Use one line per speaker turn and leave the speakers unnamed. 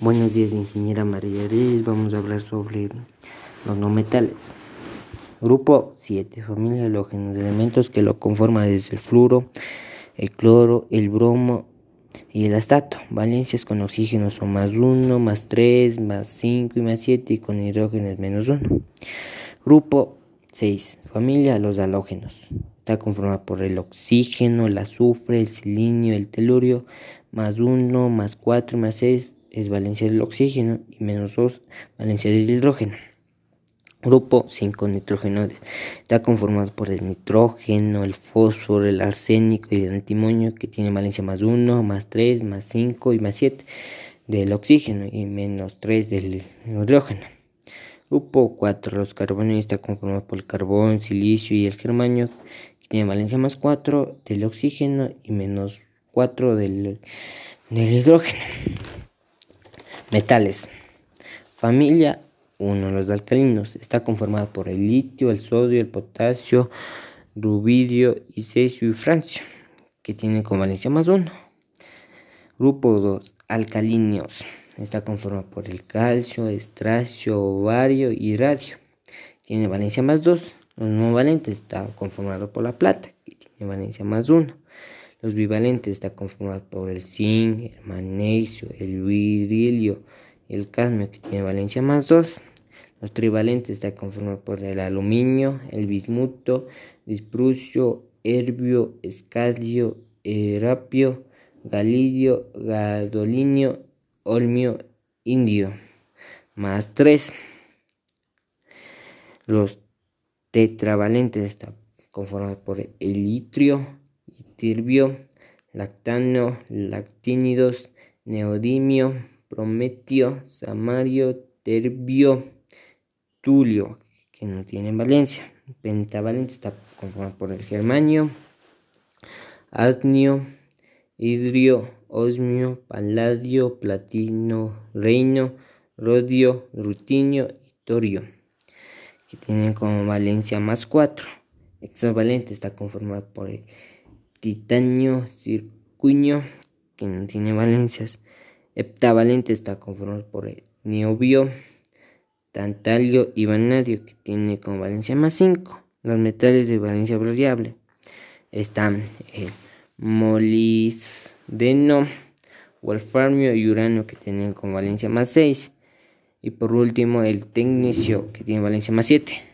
Buenos días, ingeniera María Reyes. Vamos a hablar sobre los no metales. Grupo 7. Familia de halógenos. Elementos que lo conforman desde el fluoro, el cloro, el bromo y el astato. Valencias con oxígeno son más 1, más 3, más 5 y más 7 y con hidrógeno es menos 1. Grupo 6. Familia de los halógenos. Está conformada por el oxígeno, el azufre, el selenio, el telurio, más 1, más 4, más 6 es valencia del oxígeno y menos 2 valencia del hidrógeno. Grupo 5 nitrógeno está conformado por el nitrógeno, el fósforo, el arsénico y el antimonio que tiene valencia más 1, más 3, más 5 y más 7 del oxígeno y menos 3 del hidrógeno. Grupo 4 los carbonios está conformado por el carbón, silicio y el germanio que tiene valencia más 4 del oxígeno y menos 4 del, del hidrógeno. Metales. Familia 1. Los alcalinos. Está conformado por el litio, el sodio, el potasio, rubidio y cesio y francio, que tienen convalencia más 1. Grupo 2. Alcalíneos. Está conformado por el calcio, estracio, ovario y radio. Tiene valencia más 2. Los no valentes está conformado por la plata, que tiene valencia más 1. Los bivalentes están conformados por el zinc, el magnesio, el berilio, el cadmio que tiene valencia más 2. Los trivalentes están conformados por el aluminio, el bismuto, disprucio, herbio, escadio, erapio, galidio, gadolinio, olmio, indio, más 3. Los tetravalentes están conformados por el litrio, tirbio, lactano, lactínidos, neodimio, prometio, samario, terbio, tulio, que no tienen valencia. Pentavalente está conformado por el germanio, adnio, hidrio, osmio, paladio, platino, reino, rodio, rutinio y torio, que tienen como valencia más 4. Hexavalente está conformado por el titanio, circuño, que no tiene valencias. Heptavalente está conformado por el niobio, tantalio y vanadio, que tiene como valencia más 5. Los metales de valencia variable están el molibdeno, wolframio y uranio, que tienen como valencia más 6. Y por último el tecnicio, que tiene valencia más 7.